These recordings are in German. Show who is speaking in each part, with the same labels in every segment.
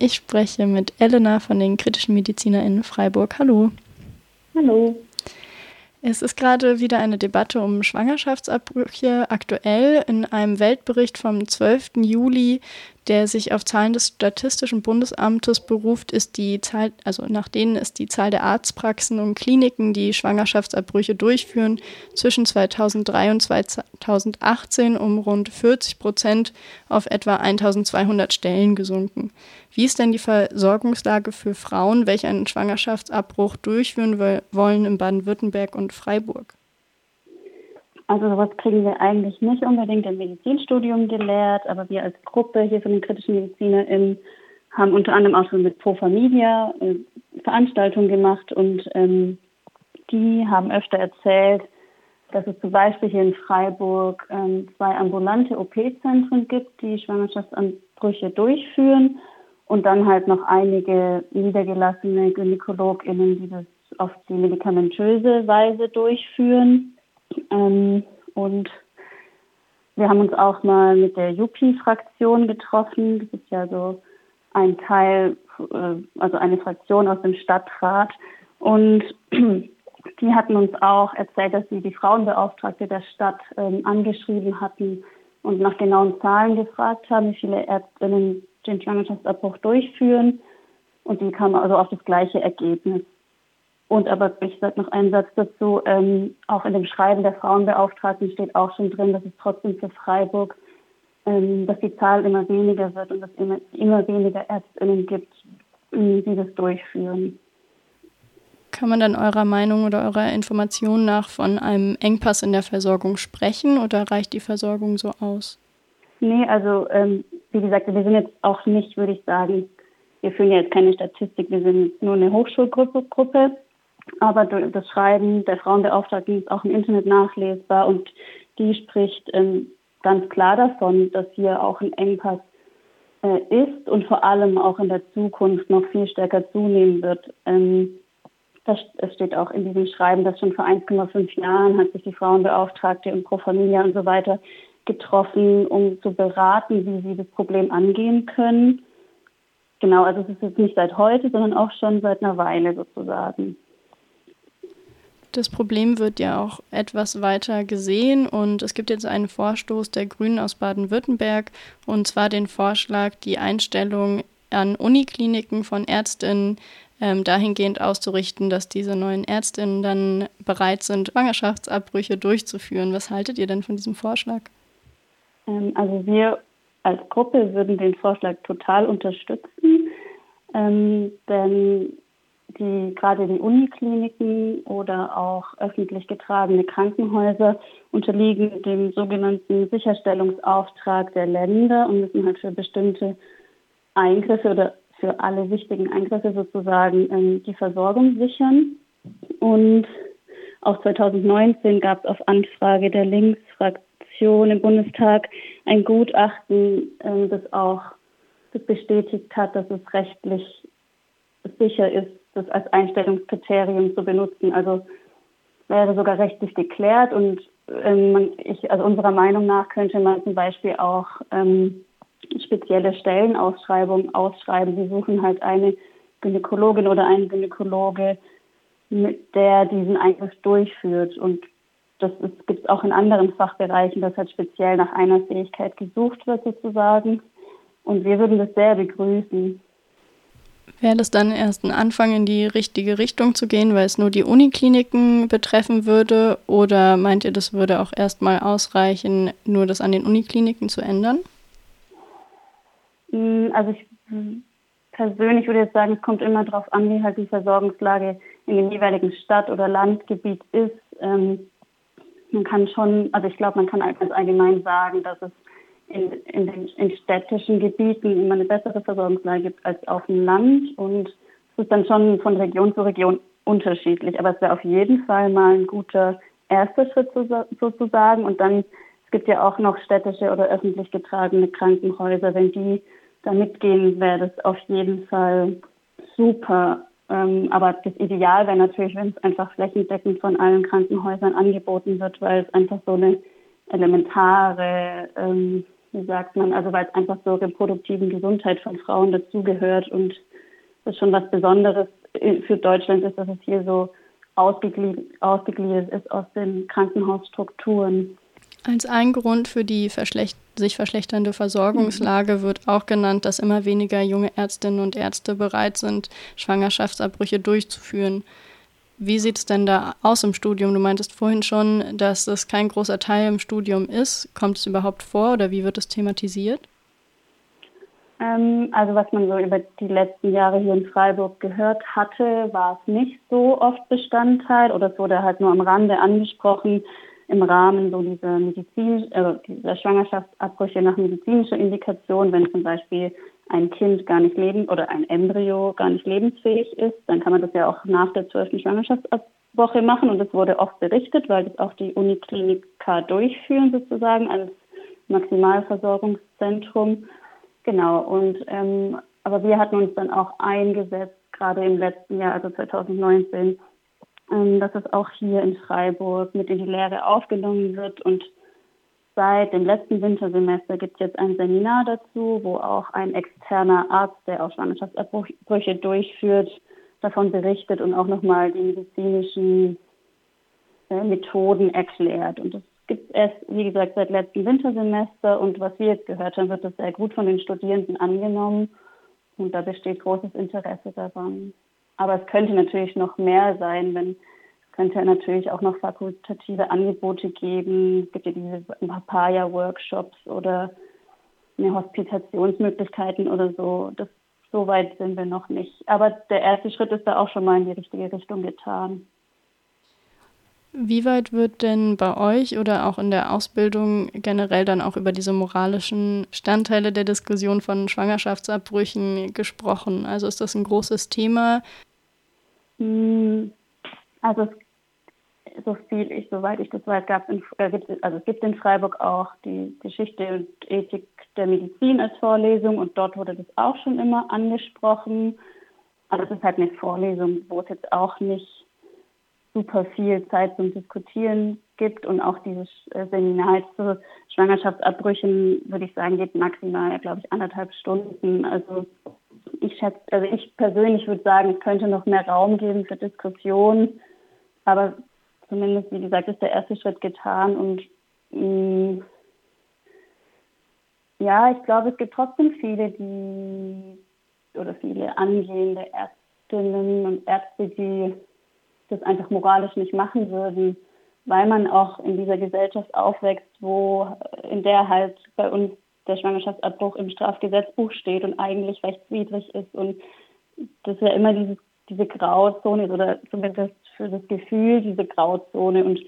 Speaker 1: Ich spreche mit Elena von den kritischen MedizinerInnen Freiburg. Hallo.
Speaker 2: Hallo.
Speaker 1: Es ist gerade wieder eine Debatte um Schwangerschaftsabbrüche. Aktuell in einem Weltbericht vom 12. Juli der sich auf Zahlen des Statistischen Bundesamtes beruft, ist die Zahl, also nach denen ist die Zahl der Arztpraxen und Kliniken, die Schwangerschaftsabbrüche durchführen, zwischen 2003 und 2018 um rund 40 Prozent auf etwa 1200 Stellen gesunken. Wie ist denn die Versorgungslage für Frauen, welche einen Schwangerschaftsabbruch durchführen wollen in Baden-Württemberg und Freiburg?
Speaker 2: Also sowas kriegen wir eigentlich nicht unbedingt im Medizinstudium gelehrt, aber wir als Gruppe hier von den kritischen MedizinerInnen haben unter anderem auch schon mit Pro Familia äh, Veranstaltungen gemacht und ähm, die haben öfter erzählt, dass es zum Beispiel hier in Freiburg ähm, zwei ambulante OP-Zentren gibt, die Schwangerschaftsanbrüche durchführen und dann halt noch einige niedergelassene GynäkologInnen, die das auf die medikamentöse Weise durchführen. Ähm, und wir haben uns auch mal mit der Jupi-Fraktion getroffen. Das ist ja so ein Teil, äh, also eine Fraktion aus dem Stadtrat. Und die hatten uns auch erzählt, dass sie die Frauenbeauftragte der Stadt ähm, angeschrieben hatten und nach genauen Zahlen gefragt haben, wie viele Ärztinnen den Schwangerschaftsabbruch durchführen. Und die kamen also auf das gleiche Ergebnis. Und aber ich sage noch einen Satz dazu, ähm, auch in dem Schreiben der Frauenbeauftragten steht auch schon drin, dass es trotzdem für Freiburg, ähm, dass die Zahl immer weniger wird und es immer, immer weniger Ärztinnen gibt, ähm, die das durchführen.
Speaker 1: Kann man dann eurer Meinung oder eurer Information nach von einem Engpass in der Versorgung sprechen oder reicht die Versorgung so aus?
Speaker 2: Nee, also ähm, wie gesagt, wir sind jetzt auch nicht, würde ich sagen, wir führen ja jetzt keine Statistik, wir sind nur eine Hochschulgruppe. Gruppe. Aber das Schreiben der Frauenbeauftragten ist auch im Internet nachlesbar und die spricht ähm, ganz klar davon, dass hier auch ein Engpass äh, ist und vor allem auch in der Zukunft noch viel stärker zunehmen wird. Ähm, das, es steht auch in diesem Schreiben, dass schon vor 1,5 Jahren hat sich die Frauenbeauftragte und Pro Familia und so weiter getroffen, um zu beraten, wie sie das Problem angehen können. Genau, also es ist jetzt nicht seit heute, sondern auch schon seit einer Weile sozusagen.
Speaker 1: Das Problem wird ja auch etwas weiter gesehen und es gibt jetzt einen Vorstoß der Grünen aus Baden-Württemberg und zwar den Vorschlag, die Einstellung an Unikliniken von Ärztinnen ähm, dahingehend auszurichten, dass diese neuen Ärztinnen dann bereit sind, Schwangerschaftsabbrüche durchzuführen. Was haltet ihr denn von diesem Vorschlag?
Speaker 2: Ähm, also wir als Gruppe würden den Vorschlag total unterstützen, ähm, denn die gerade die Unikliniken oder auch öffentlich getragene Krankenhäuser unterliegen dem sogenannten Sicherstellungsauftrag der Länder und müssen halt für bestimmte Eingriffe oder für alle wichtigen Eingriffe sozusagen ähm, die Versorgung sichern. Und auch 2019 gab es auf Anfrage der Linksfraktion im Bundestag ein Gutachten, ähm, das auch bestätigt hat, dass es rechtlich sicher ist, das als Einstellungskriterium zu benutzen. Also wäre sogar rechtlich geklärt und ähm, ich, also unserer Meinung nach könnte man zum Beispiel auch ähm, spezielle Stellenausschreibungen ausschreiben. Sie suchen halt eine Gynäkologin oder einen Gynäkologe, mit der diesen Eingriff durchführt. Und das gibt es auch in anderen Fachbereichen, dass halt speziell nach einer Fähigkeit gesucht wird sozusagen. Und wir würden das sehr begrüßen.
Speaker 1: Wäre das dann erst ein Anfang in die richtige Richtung zu gehen, weil es nur die Unikliniken betreffen würde? Oder meint ihr, das würde auch erstmal ausreichen, nur das an den Unikliniken zu ändern?
Speaker 2: Mm, also ich persönlich würde jetzt sagen, es kommt immer darauf an, wie halt die Versorgungslage in dem jeweiligen Stadt- oder Landgebiet ist. Ähm, man kann schon, also ich glaube, man kann ganz allgemein sagen, dass es in, in den in städtischen Gebieten immer eine bessere Versorgungslage gibt als auf dem Land. Und es ist dann schon von Region zu Region unterschiedlich. Aber es wäre auf jeden Fall mal ein guter erster Schritt sozusagen. Und dann, es gibt ja auch noch städtische oder öffentlich getragene Krankenhäuser. Wenn die da mitgehen, wäre das auf jeden Fall super. Ähm, aber das Ideal wäre natürlich, wenn es einfach flächendeckend von allen Krankenhäusern angeboten wird, weil es einfach so eine elementare ähm, wie sagt man, also weil es einfach zur reproduktiven Gesundheit von Frauen dazugehört und das schon was Besonderes für Deutschland ist, dass es hier so ausgegliedert, ist aus den Krankenhausstrukturen.
Speaker 1: Als ein Grund für die verschlecht sich verschlechternde Versorgungslage wird auch genannt, dass immer weniger junge Ärztinnen und Ärzte bereit sind, Schwangerschaftsabbrüche durchzuführen. Wie sieht es denn da aus im Studium? Du meintest vorhin schon, dass es kein großer Teil im Studium ist. Kommt es überhaupt vor oder wie wird es thematisiert?
Speaker 2: Ähm, also was man so über die letzten Jahre hier in Freiburg gehört hatte, war es nicht so oft Bestandteil oder es wurde halt nur am Rande angesprochen im Rahmen so dieser Medizin, äh, dieser Schwangerschaftsabbrüche nach medizinischer Indikation, wenn zum Beispiel ein Kind gar nicht leben oder ein Embryo gar nicht lebensfähig ist, dann kann man das ja auch nach der zwölften Schwangerschaftswoche machen und das wurde oft berichtet, weil das auch die Uniklinika durchführen sozusagen als Maximalversorgungszentrum. Genau und ähm, aber wir hatten uns dann auch eingesetzt, gerade im letzten Jahr, also 2019, ähm, dass es auch hier in Freiburg mit in die Lehre aufgenommen wird und Seit dem letzten Wintersemester gibt es jetzt ein Seminar dazu, wo auch ein externer Arzt, der auch Schwangerschaftsabbrüche durchführt, davon berichtet und auch nochmal die medizinischen äh, Methoden erklärt. Und das gibt es wie gesagt, seit letztem Wintersemester. Und was wir jetzt gehört haben, wird das sehr gut von den Studierenden angenommen. Und da besteht großes Interesse daran. Aber es könnte natürlich noch mehr sein, wenn könnte natürlich auch noch fakultative Angebote geben. Es gibt ja diese Papaya-Workshops oder eine Hospitationsmöglichkeiten oder so. Das, so weit sind wir noch nicht. Aber der erste Schritt ist da auch schon mal in die richtige Richtung getan.
Speaker 1: Wie weit wird denn bei euch oder auch in der Ausbildung generell dann auch über diese moralischen Standteile der Diskussion von Schwangerschaftsabbrüchen gesprochen? Also ist das ein großes Thema?
Speaker 2: Hm, also es so viel ich, soweit ich das weiß, gab es äh, also es gibt in Freiburg auch die Geschichte und Ethik der Medizin als Vorlesung und dort wurde das auch schon immer angesprochen. Aber es ist halt eine Vorlesung, wo es jetzt auch nicht super viel Zeit zum Diskutieren gibt und auch dieses äh, Seminar zu Schwangerschaftsabbrüchen, würde ich sagen, geht maximal, glaube ich, anderthalb Stunden. Also ich schätze, also ich persönlich würde sagen, es könnte noch mehr Raum geben für Diskussionen. Aber zumindest, wie gesagt, ist der erste Schritt getan und mh, mm, ja, ich glaube, es gibt trotzdem viele, die oder viele angehende Ärztinnen und Ärzte, die das einfach moralisch nicht machen würden, weil man auch in dieser Gesellschaft aufwächst, wo in der halt bei uns der Schwangerschaftsabbruch im Strafgesetzbuch steht und eigentlich rechtswidrig ist und das ja immer dieses, diese Grauzone oder zumindest für das Gefühl, diese Grauzone und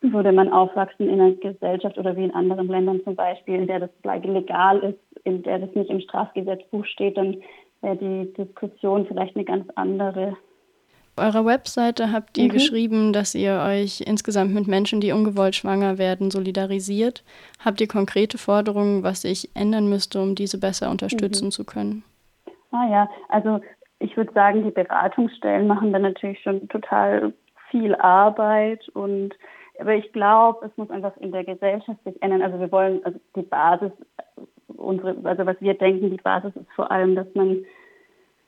Speaker 2: würde man aufwachsen in einer Gesellschaft oder wie in anderen Ländern zum Beispiel, in der das legal ist, in der das nicht im Strafgesetzbuch steht, dann wäre die Diskussion vielleicht eine ganz andere.
Speaker 1: Auf eurer Webseite habt ihr mhm. geschrieben, dass ihr euch insgesamt mit Menschen, die ungewollt schwanger werden, solidarisiert. Habt ihr konkrete Forderungen, was sich ändern müsste, um diese besser unterstützen mhm. zu können?
Speaker 2: Ah ja, also ich würde sagen, die Beratungsstellen machen da natürlich schon total viel Arbeit und aber ich glaube, es muss einfach in der Gesellschaft sich ändern. Also wir wollen, also die Basis, unsere, also was wir denken, die Basis ist vor allem, dass man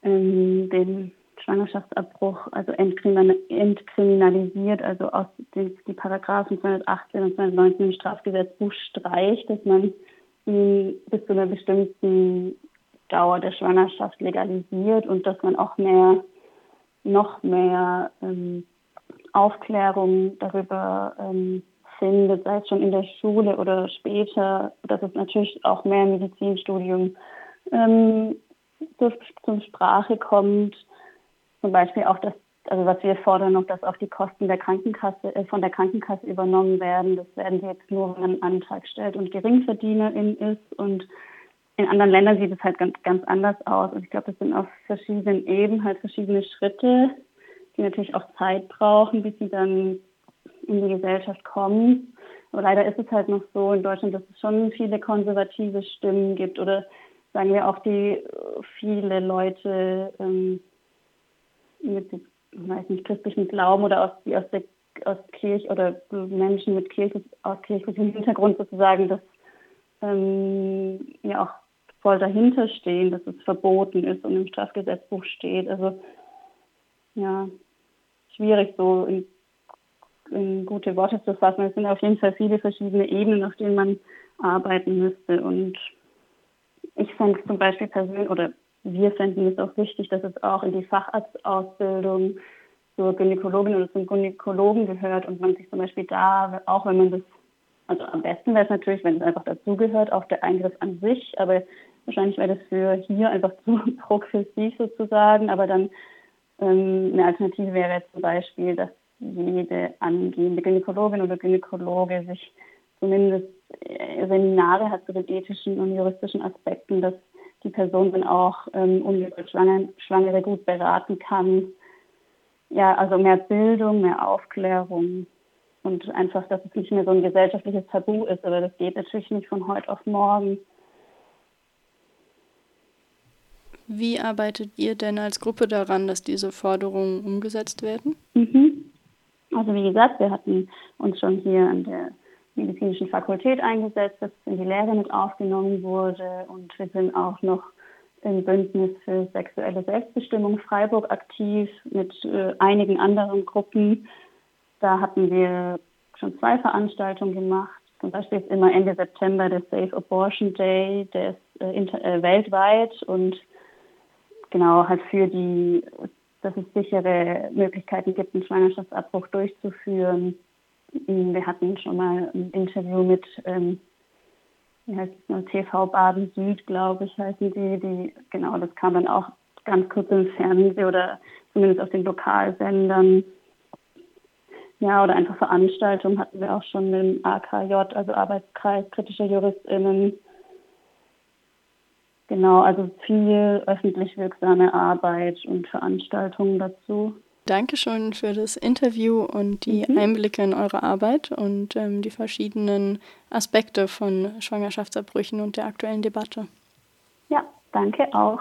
Speaker 2: ähm, den Schwangerschaftsabbruch also entkriminalisiert, also aus den die Paragraphen 218 und 219 im Strafgesetzbuch streicht, dass man ihn bis zu einer bestimmten Dauer der Schwangerschaft legalisiert und dass man auch mehr, noch mehr ähm, Aufklärung darüber ähm, findet, sei es schon in der Schule oder später, dass es natürlich auch mehr im Medizinstudium ähm, zur, zur Sprache kommt. Zum Beispiel auch, dass, also was wir fordern noch, dass auch die Kosten der Krankenkasse, äh, von der Krankenkasse übernommen werden. Das werden sie jetzt nur, wenn man einen Antrag stellt und Geringverdienerin ist und in anderen Ländern sieht es halt ganz, ganz anders aus. Und ich glaube, das sind auf verschiedenen Ebenen halt verschiedene Schritte, die natürlich auch Zeit brauchen, bis sie dann in die Gesellschaft kommen. Aber leider ist es halt noch so in Deutschland, dass es schon viele konservative Stimmen gibt oder sagen wir auch die viele Leute ähm, mit, weiß nicht, christlichem Glauben oder aus, die aus der aus Kirche oder Menschen mit Kirche, aus kirchlichem Hintergrund sozusagen das ähm, ja auch voll dahinter stehen, dass es verboten ist und im Strafgesetzbuch steht. Also ja, schwierig so in, in gute Worte zu fassen. Es sind auf jeden Fall viele verschiedene Ebenen, auf denen man arbeiten müsste. Und ich fände zum Beispiel persönlich, oder wir fänden es auch wichtig, dass es auch in die Facharztausbildung zur Gynäkologin oder zum Gynäkologen gehört und man sich zum Beispiel da, auch wenn man das, also am besten wäre es natürlich, wenn es einfach dazugehört, auch der Eingriff an sich, aber wahrscheinlich wäre das für hier einfach zu progressiv sozusagen, aber dann ähm, eine Alternative wäre zum Beispiel, dass jede angehende Gynäkologin oder Gynäkologe sich zumindest äh, Seminare hat zu den ethischen und juristischen Aspekten, dass die Person dann auch ähm, ungewollt Schwangere gut beraten kann. Ja, also mehr Bildung, mehr Aufklärung und einfach, dass es nicht mehr so ein gesellschaftliches Tabu ist, aber das geht natürlich nicht von heute auf morgen.
Speaker 1: Wie arbeitet ihr denn als Gruppe daran, dass diese Forderungen umgesetzt werden?
Speaker 2: Mhm. Also wie gesagt, wir hatten uns schon hier an der medizinischen Fakultät eingesetzt, dass es in die Lehre mit aufgenommen wurde und wir sind auch noch im Bündnis für sexuelle Selbstbestimmung Freiburg aktiv mit äh, einigen anderen Gruppen. Da hatten wir schon zwei Veranstaltungen gemacht. Zum Beispiel ist immer Ende September der Safe Abortion Day, der ist äh, äh, weltweit und genau halt für die, dass es sichere Möglichkeiten gibt, einen Schwangerschaftsabbruch durchzuführen. Wir hatten schon mal ein Interview mit ähm, wie heißt es, TV Baden Süd, glaube ich, heißen die, die, genau, das kam dann auch ganz kurz im Fernsehen oder zumindest auf den Lokalsendern. Ja, oder einfach Veranstaltungen hatten wir auch schon im AKJ, also Arbeitskreis kritischer JuristInnen. Genau, also viel öffentlich wirksame Arbeit und Veranstaltungen dazu.
Speaker 1: Dankeschön für das Interview und die mhm. Einblicke in eure Arbeit und ähm, die verschiedenen Aspekte von Schwangerschaftsabbrüchen und der aktuellen Debatte.
Speaker 2: Ja, danke auch.